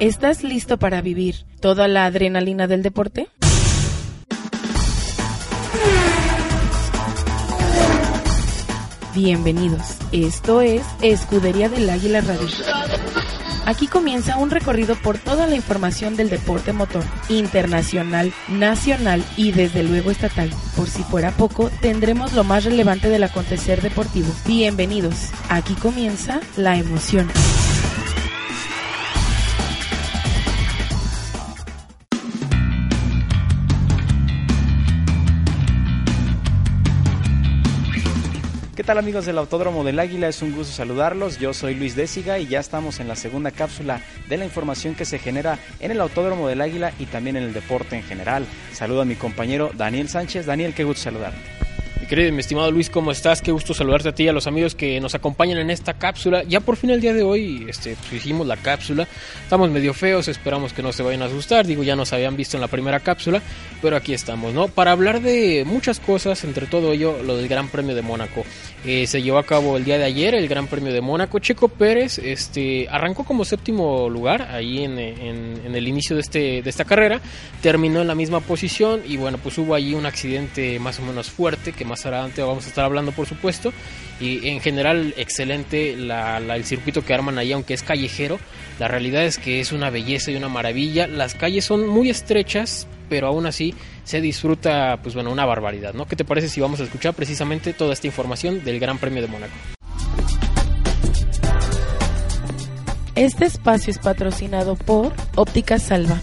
¿Estás listo para vivir toda la adrenalina del deporte? Bienvenidos. Esto es Escudería del Águila Radio. Aquí comienza un recorrido por toda la información del deporte motor, internacional, nacional y desde luego estatal. Por si fuera poco, tendremos lo más relevante del acontecer deportivo. Bienvenidos. Aquí comienza la emoción. Tal amigos del Autódromo del Águila? Es un gusto saludarlos. Yo soy Luis Désiga y ya estamos en la segunda cápsula de la información que se genera en el Autódromo del Águila y también en el deporte en general. Saludo a mi compañero Daniel Sánchez. Daniel, qué gusto saludarte. Querido mi estimado Luis, ¿cómo estás? Qué gusto saludarte a ti y a los amigos que nos acompañan en esta cápsula. Ya por fin el día de hoy este, pues, hicimos la cápsula. Estamos medio feos, esperamos que no se vayan a asustar. Digo, ya nos habían visto en la primera cápsula, pero aquí estamos, ¿no? Para hablar de muchas cosas, entre todo ello, lo del Gran Premio de Mónaco. Eh, se llevó a cabo el día de ayer el Gran Premio de Mónaco. Checo Pérez este, arrancó como séptimo lugar ahí en, en, en el inicio de, este, de esta carrera. Terminó en la misma posición y bueno, pues hubo allí un accidente más o menos fuerte que más adelante vamos a estar hablando por supuesto y en general excelente el circuito que arman ahí aunque es callejero la realidad es que es una belleza y una maravilla las calles son muy estrechas pero aún así se disfruta pues bueno una barbaridad ¿no? ¿qué te parece si vamos a escuchar precisamente toda esta información del Gran Premio de Mónaco? Este espacio es patrocinado por Óptica Salva.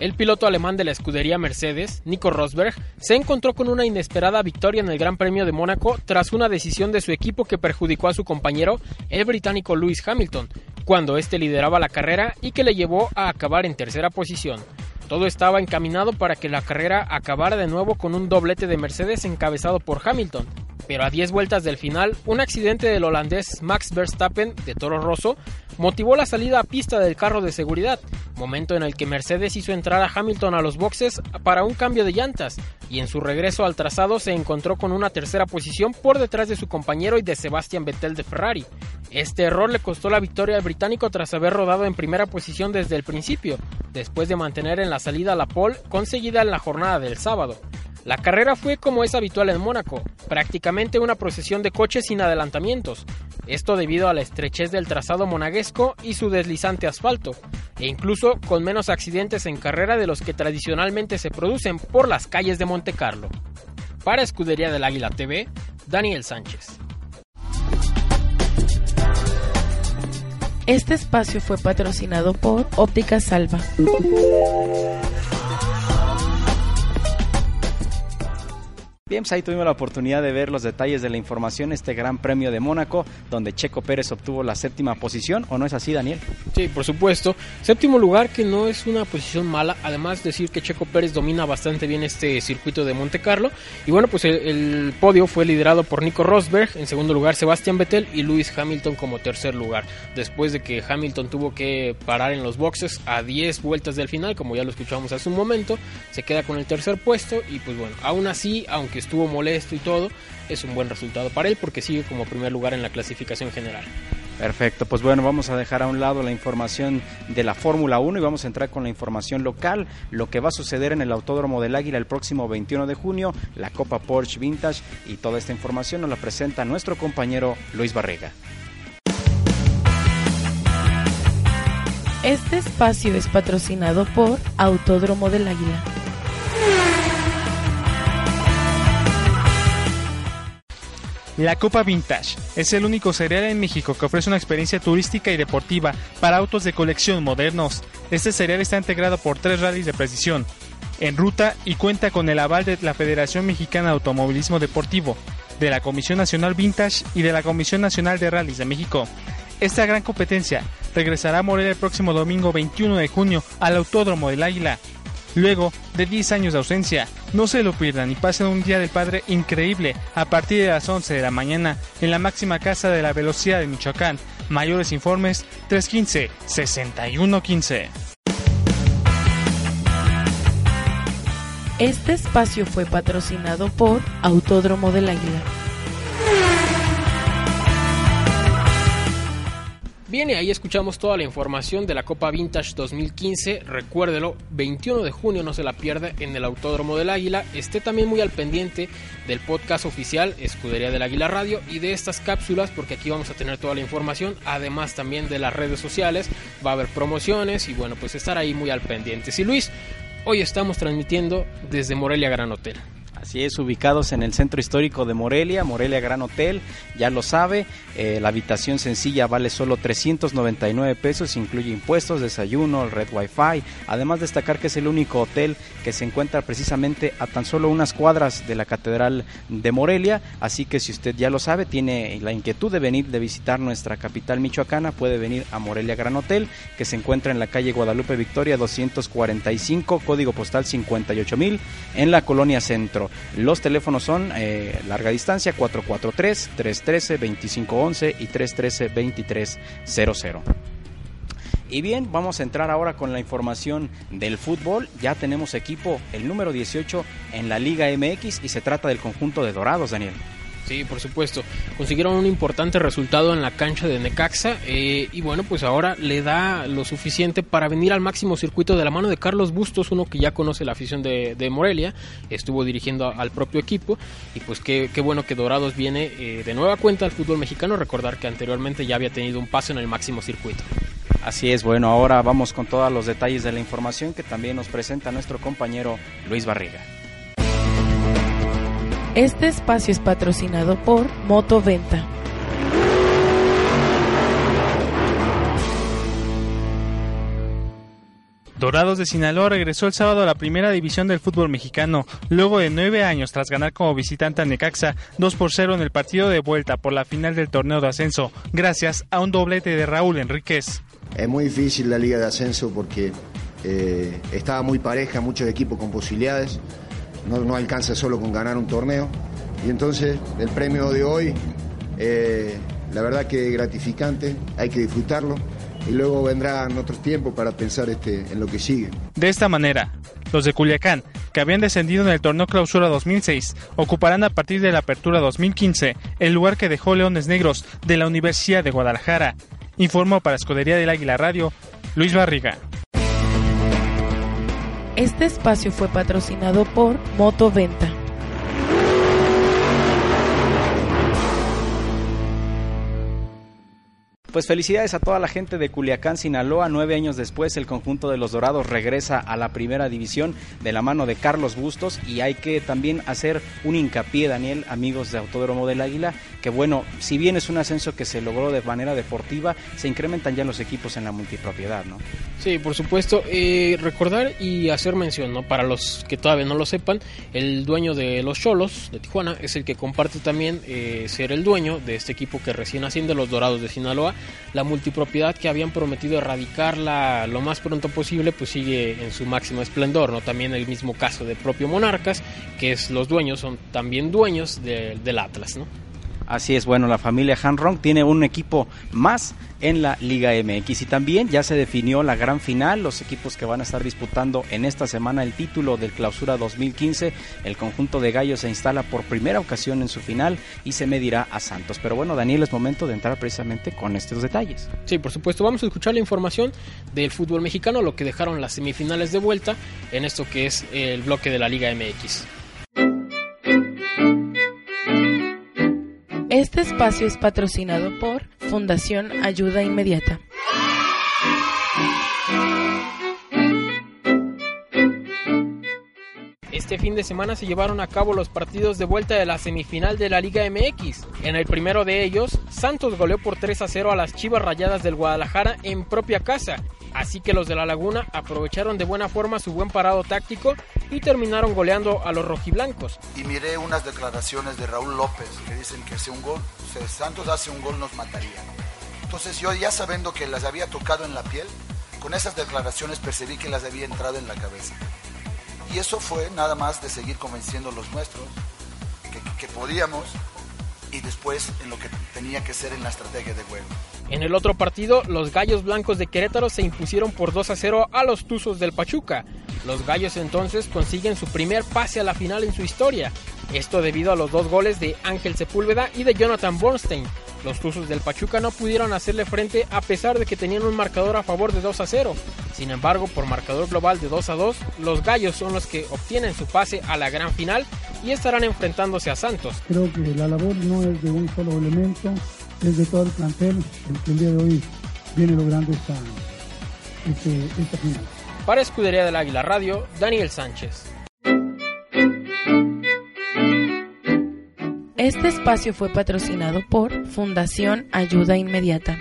El piloto alemán de la escudería Mercedes, Nico Rosberg, se encontró con una inesperada victoria en el Gran Premio de Mónaco tras una decisión de su equipo que perjudicó a su compañero, el británico Lewis Hamilton, cuando este lideraba la carrera y que le llevó a acabar en tercera posición. Todo estaba encaminado para que la carrera acabara de nuevo con un doblete de Mercedes encabezado por Hamilton, pero a 10 vueltas del final, un accidente del holandés Max Verstappen de Toro Rosso motivó la salida a pista del carro de seguridad, momento en el que Mercedes hizo entrar a Hamilton a los boxes para un cambio de llantas, y en su regreso al trazado se encontró con una tercera posición por detrás de su compañero y de Sebastian Vettel de Ferrari. Este error le costó la victoria al británico tras haber rodado en primera posición desde el principio, después de mantener en la salida la pole conseguida en la jornada del sábado. La carrera fue como es habitual en Mónaco, prácticamente una procesión de coches sin adelantamientos, esto debido a la estrechez del trazado monaguesco y su deslizante asfalto, e incluso con menos accidentes en carrera de los que tradicionalmente se producen por las calles de Monte Carlo. Para Escudería del Águila TV, Daniel Sánchez. Este espacio fue patrocinado por Óptica Salva. Bien, pues ahí tuvimos la oportunidad de ver los detalles de la información, este Gran Premio de Mónaco, donde Checo Pérez obtuvo la séptima posición, ¿o no es así, Daniel? Sí, por supuesto. Séptimo lugar, que no es una posición mala, además decir que Checo Pérez domina bastante bien este circuito de Monte Carlo. Y bueno, pues el, podio fue liderado por Nico Rosberg, en segundo lugar Sebastian Vettel y Lewis Hamilton como tercer lugar. Después de que Hamilton tuvo que parar en los boxes a 10 vueltas del final, como ya lo escuchamos hace un momento, se queda con el tercer puesto y pues bueno, aún así, aunque estuvo molesto y todo, es un buen resultado para él porque sigue como primer lugar en la clasificación general. Perfecto, pues bueno, vamos a dejar a un lado la información de la Fórmula 1 y vamos a entrar con la información local, lo que va a suceder en el Autódromo del Águila el próximo 21 de junio, la Copa Porsche Vintage y toda esta información nos la presenta nuestro compañero Luis Barrega. Este espacio es patrocinado por Autódromo del Águila. La Copa Vintage es el único cereal en México que ofrece una experiencia turística y deportiva para autos de colección modernos. Este cereal está integrado por tres rallies de precisión. en ruta y cuenta con el aval de la Federación Mexicana de Automovilismo Deportivo, de la Comisión Nacional Vintage y de la Comisión Nacional de Rallys de México. Esta gran competencia regresará a Morelia el próximo domingo 21 de junio al Autódromo del Águila. Luego de 10 años de ausencia, no se lo pierdan y pasen un día del padre increíble a partir de las 11 de la mañana en la máxima casa de la velocidad de Michoacán. Mayores informes 315-6115. Este espacio fue patrocinado por Autódromo del Águila. Bien, y ahí escuchamos toda la información de la Copa Vintage 2015. Recuérdelo, 21 de junio no se la pierda en el Autódromo del Águila. Esté también muy al pendiente del podcast oficial Escudería del Águila Radio y de estas cápsulas porque aquí vamos a tener toda la información. Además también de las redes sociales. Va a haber promociones y bueno, pues estar ahí muy al pendiente. Y Luis, hoy estamos transmitiendo desde Morelia Gran Hotel. Así es, ubicados en el centro histórico de Morelia, Morelia Gran Hotel, ya lo sabe, eh, la habitación sencilla vale solo 399 pesos, incluye impuestos, desayuno, red wifi, además destacar que es el único hotel que se encuentra precisamente a tan solo unas cuadras de la Catedral de Morelia, así que si usted ya lo sabe, tiene la inquietud de venir de visitar nuestra capital michoacana, puede venir a Morelia Gran Hotel, que se encuentra en la calle Guadalupe Victoria 245, código postal 58000, en la colonia Centro. Los teléfonos son eh, larga distancia 443-313-2511 y 313-2300. Y bien, vamos a entrar ahora con la información del fútbol. Ya tenemos equipo, el número 18 en la Liga MX y se trata del conjunto de Dorados, Daniel. Sí, por supuesto. Consiguieron un importante resultado en la cancha de Necaxa eh, y bueno, pues ahora le da lo suficiente para venir al máximo circuito de la mano de Carlos Bustos, uno que ya conoce la afición de, Morelia, estuvo dirigiendo al propio equipo y pues qué, bueno que Dorados viene eh, de nueva cuenta al fútbol mexicano, recordar que anteriormente ya había tenido un paso en el máximo circuito. Así es, bueno, ahora vamos con todos los detalles de la información que también nos presenta nuestro compañero Luis Barriga. Este espacio es patrocinado por Motoventa. Dorados de Sinaloa regresó el sábado a la primera división del fútbol mexicano, luego de nueve años tras ganar como visitante a Necaxa 2 por 0 en el partido de vuelta por la final del torneo de ascenso, gracias a un doblete de Raúl Enríquez. Es muy difícil la liga de ascenso porque eh, estaba muy pareja, muchos equipos con posibilidades no, alcanza solo con ganar un torneo. Y entonces el premio de hoy, eh, la verdad que es gratificante, hay que disfrutarlo y luego vendrán otros tiempos para pensar este, en lo que sigue. De esta manera, los de Culiacán, que habían descendido en el torneo Clausura 2006, ocuparán a partir de la Apertura 2015 el lugar que dejó Leones Negros de la Universidad de Guadalajara. Informó para Escudería del Águila Radio, Luis Barriga. Este espacio fue patrocinado por Motoventa. Pues felicidades a toda la gente de Culiacán, Sinaloa. Nueve años después, el conjunto de los Dorados regresa a la primera división de la mano de Carlos Bustos. Y hay que también hacer un hincapié, Daniel, amigos de Autódromo del Águila, que bueno, si bien es un ascenso que se logró de manera deportiva, se incrementan ya los equipos en la multipropiedad, ¿no? Sí, por supuesto. Eh, recordar y hacer mención, ¿no? Para los que todavía no lo sepan, el dueño de los Cholos de Tijuana es el que comparte también eh, ser el dueño de este equipo que recién asciende, los Dorados de Sinaloa la multipropiedad que habían prometido erradicarla lo más pronto posible, pues sigue en su máximo esplendor, ¿no? También el mismo caso de propio Monarcas, que es los dueños, son también dueños del Atlas, ¿no? Así es, bueno, la familia Hanrong tiene un equipo más en la Liga MX y también ya se definió la gran final, los equipos que van a estar disputando en esta semana el título del Clausura 2015. El conjunto de Gallos se instala por primera ocasión en su final y se medirá a Santos. Pero bueno, Daniel, es momento de entrar precisamente con estos detalles. Sí, por supuesto, vamos a escuchar la información del fútbol mexicano, lo que dejaron las semifinales de vuelta en esto que es el bloque de la Liga MX. Este espacio es patrocinado por Fundación Ayuda Inmediata. Este fin de semana se llevaron a cabo los partidos de vuelta de la semifinal de la Liga MX. En el primero de ellos, Santos goleó por 3 a 0 a las Chivas Rayadas del Guadalajara en propia casa Así que los de la Laguna aprovecharon de buena forma su buen parado táctico y terminaron goleando a los rojiblancos. Y miré unas declaraciones de Raúl López que dicen que si un gol, si Santos hace un gol nos mataría. Entonces yo ya sabiendo que las había tocado en la piel, con esas declaraciones percibí que las había entrado en la cabeza. Y eso fue nada más de seguir convenciendo a los nuestros que, que podíamos y después en lo que tenía que ser en la estrategia de juego. En el otro partido, los Gallos Blancos de Querétaro se impusieron por 2 a 0 a los Tuzos del Pachuca. Los Gallos entonces consiguen su primer pase a la final en su historia. Esto debido a los dos goles de Ángel Sepúlveda y de Jonathan Bornstein. Los Tuzos del Pachuca no pudieron hacerle frente a pesar de que tenían un marcador a favor de 2 a 0. Sin embargo, por marcador global de 2 a 2, los Gallos son los que obtienen su pase a la gran final y estarán enfrentándose a Santos. Creo que la labor no es de un solo elemento, es de todo el plantel el que el día de hoy viene logrando esta, este, esta final. Para Escudería del Águila Radio, Daniel Sánchez. Este espacio fue patrocinado por Fundación Ayuda Inmediata.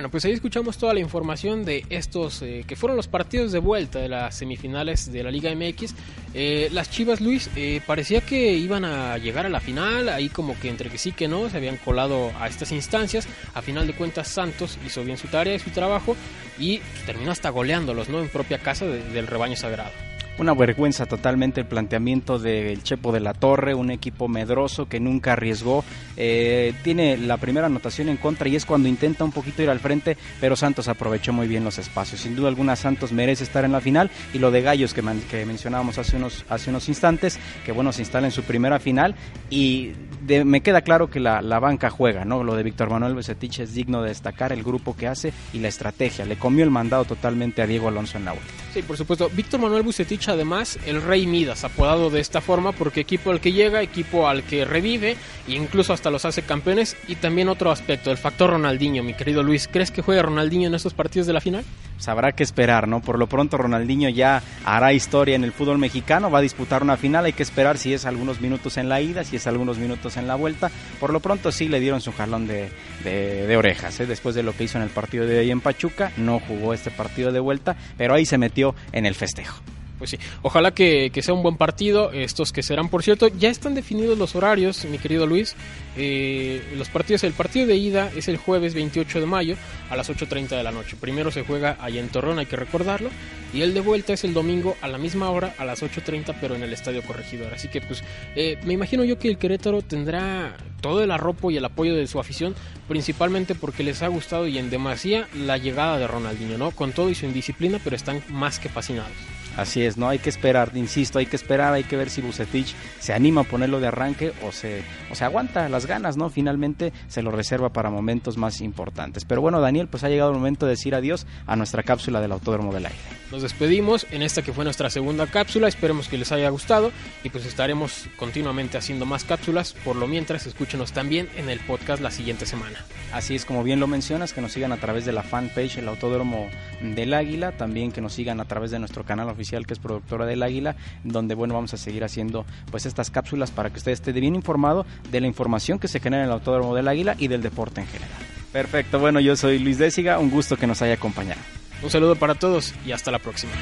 Bueno, pues ahí escuchamos toda la información de estos eh, que fueron los partidos de vuelta de las semifinales de la Liga MX. Eh, las Chivas Luis eh, parecía que iban a llegar a la final, ahí como que entre que sí que no, se habían colado a estas instancias. A final de cuentas Santos hizo bien su tarea y su trabajo y terminó hasta goleándolos, ¿no? En propia casa de- del rebaño sagrado. Una vergüenza totalmente el planteamiento del Chepo de la Torre, un equipo medroso que nunca arriesgó. Eh, tiene la primera anotación en contra y es cuando intenta un poquito ir al frente, pero Santos aprovechó muy bien los espacios. Sin duda alguna Santos merece estar en la final y lo de Gallos que, que mencionábamos hace unos, hace unos instantes, que bueno, se instala en su primera final y de- me queda claro que la, la banca juega, ¿no? Lo de Víctor Manuel Besetich es digno de destacar el grupo que hace y la estrategia. Le comió el mandado totalmente a Diego Alonso en la vuelta. Sí, por supuesto. Víctor Manuel Bucetich, además, el Rey Midas, apodado de esta forma, porque equipo al que llega, equipo al que revive, e incluso hasta los hace campeones. Y también otro aspecto, el factor Ronaldinho, mi querido Luis. ¿Crees que juega Ronaldinho en estos partidos de la final? pues habrá que esperar, ¿no? Por lo pronto Ronaldinho ya hará historia en el fútbol mexicano, va a disputar una final, hay que esperar si es algunos minutos en la ida, si es algunos minutos en la vuelta. Por lo pronto sí le dieron su jalón de, de- de orejas, ¿eh? después de lo que hizo en el partido de hoy en Pachuca, no jugó este partido de vuelta, pero ahí se metió en el festejo. Pues sí, ojalá que, sea un buen partido. Estos que serán, por cierto, ya están definidos los horarios, mi querido Luis. Eh, los partidos, el partido de ida es el jueves 28 de mayo a las 8.30 de la noche. Primero se juega allá en Torreón, hay que recordarlo. Y el de vuelta es el domingo a la misma hora, a las 8.30, pero en el Estadio Corregidor. Así que, pues, eh, me imagino yo que el Querétaro tendrá todo el arropo y el apoyo de su afición, principalmente porque les ha gustado y en demasía la llegada de Ronaldinho, ¿no? Con todo y su indisciplina, pero están más que fascinados. Así es, no hay que esperar, insisto, hay que esperar, hay que ver si Bucetich se anima a ponerlo de arranque o se, o se aguanta las ganas, ¿no? Finalmente se lo reserva para momentos más importantes. Pero bueno, Daniel, pues ha llegado el momento de decir adiós a nuestra cápsula del Autódromo del Aire. Nos despedimos en esta que fue nuestra segunda cápsula, esperemos que les haya gustado y pues estaremos continuamente haciendo más cápsulas, por lo mientras escúchenos también en el podcast la siguiente semana. Así es como bien lo mencionas, que nos sigan a través de la fanpage El Autódromo del Águila, también que nos sigan a través de nuestro canal oficial que es Productora del Águila, donde bueno vamos a seguir haciendo pues estas cápsulas para que usted esté bien informado de la información que se genera en el Autódromo del Águila y del deporte en general. Perfecto, bueno yo soy Luis Désiga, un gusto que nos haya acompañado. Un saludo para todos y hasta la próxima.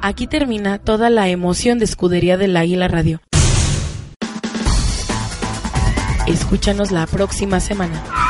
Aquí termina toda la emoción de Escudería del Águila Radio. Escúchanos la próxima semana.